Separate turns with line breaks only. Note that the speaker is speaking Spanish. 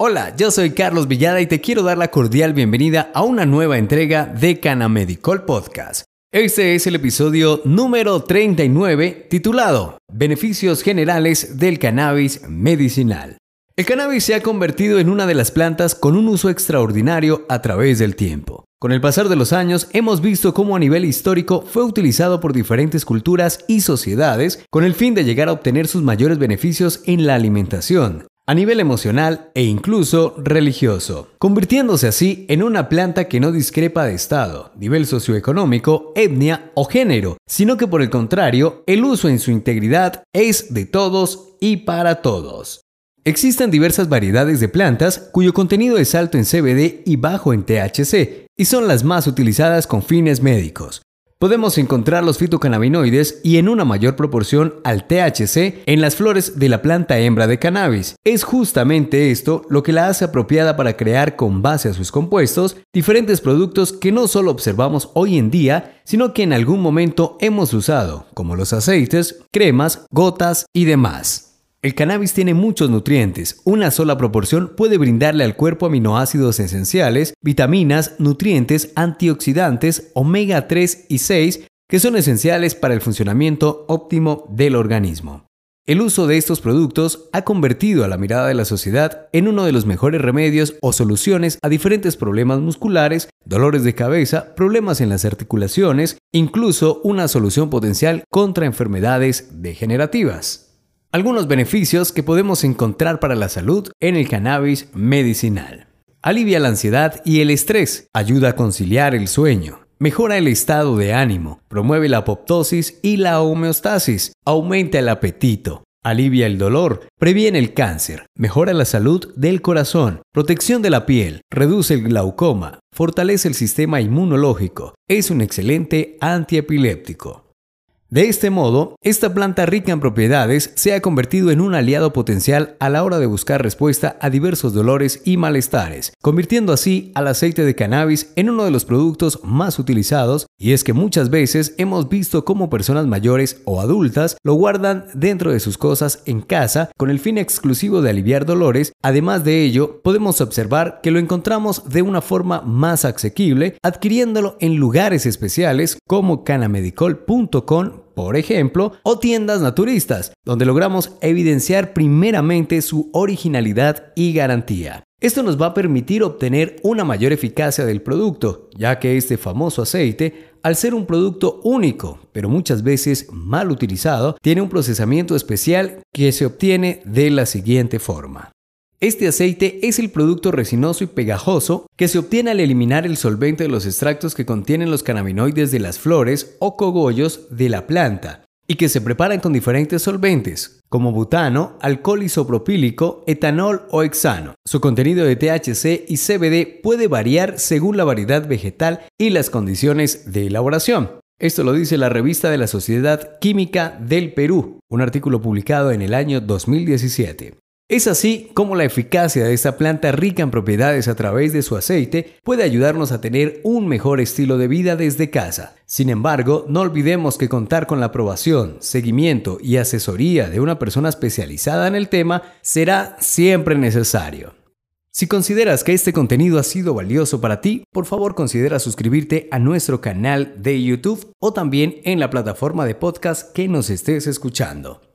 Hola, yo soy Carlos Villada y te quiero dar la cordial bienvenida a una nueva entrega de Canamedical Podcast. Este es el episodio número 39 titulado Beneficios generales del cannabis medicinal. El cannabis se ha convertido en una de las plantas con un uso extraordinario a través del tiempo. Con el pasar de los años hemos visto cómo a nivel histórico fue utilizado por diferentes culturas y sociedades con el fin de llegar a obtener sus mayores beneficios en la alimentación, a nivel emocional e incluso religioso, convirtiéndose así en una planta que no discrepa de estado, nivel socioeconómico, etnia o género, sino que por el contrario, el uso en su integridad es de todos y para todos. Existen diversas variedades de plantas cuyo contenido es alto en CBD y bajo en THC, y son las más utilizadas con fines médicos, Podemos encontrar los fitocannabinoides y en una mayor proporción al THC en las flores de la planta hembra de cannabis. Es justamente esto lo que la hace apropiada para crear con base a sus compuestos diferentes productos que no solo observamos hoy en día, sino que en algún momento hemos usado, como los aceites, cremas, gotas y demás. El cannabis tiene muchos nutrientes. Una sola proporción puede brindarle al cuerpo aminoácidos esenciales, vitaminas, nutrientes, antioxidantes, omega 3 y 6, que son esenciales para el funcionamiento óptimo del organismo. El uso de estos productos ha convertido a la mirada de la sociedad en uno de los mejores remedios o soluciones a diferentes problemas musculares, dolores de cabeza, problemas en las articulaciones, incluso una solución potencial contra enfermedades degenerativas. Algunos beneficios que podemos encontrar para la salud en el cannabis medicinal. Alivia la ansiedad y el estrés, ayuda a conciliar el sueño, mejora el estado de ánimo, promueve la apoptosis y la homeostasis, aumenta el apetito, alivia el dolor, previene el cáncer, mejora la salud del corazón, protección de la piel, reduce el glaucoma, fortalece el sistema inmunológico, es un excelente antiepiléptico. De este modo, esta planta rica en propiedades se ha convertido en un aliado potencial a la hora de buscar respuesta a diversos dolores y malestares, convirtiendo así al aceite de cannabis en uno de los productos más utilizados, y es que muchas veces hemos visto cómo personas mayores o adultas lo guardan dentro de sus cosas en casa con el fin exclusivo de aliviar dolores, además de ello, podemos observar que lo encontramos de una forma más asequible adquiriéndolo en lugares especiales como canamedicol.com por ejemplo, o tiendas naturistas, donde logramos evidenciar primeramente su originalidad y garantía. Esto nos va a permitir obtener una mayor eficacia del producto, ya que este famoso aceite, al ser un producto único, pero muchas veces mal utilizado, tiene un procesamiento especial que se obtiene de la siguiente forma. Este aceite es el producto resinoso y pegajoso que se obtiene al eliminar el solvente de los extractos que contienen los cannabinoides de las flores o cogollos de la planta y que se preparan con diferentes solventes, como butano, alcohol isopropílico, etanol o hexano. Su contenido de THC y CBD puede variar según la variedad vegetal y las condiciones de elaboración. Esto lo dice la revista de la Sociedad Química del Perú, un artículo publicado en el año 2017. Es así como la eficacia de esta planta rica en propiedades a través de su aceite puede ayudarnos a tener un mejor estilo de vida desde casa. Sin embargo, no olvidemos que contar con la aprobación, seguimiento y asesoría de una persona especializada en el tema será siempre necesario. Si consideras que este contenido ha sido valioso para ti, por favor considera suscribirte a nuestro canal de YouTube o también en la plataforma de podcast que nos estés escuchando.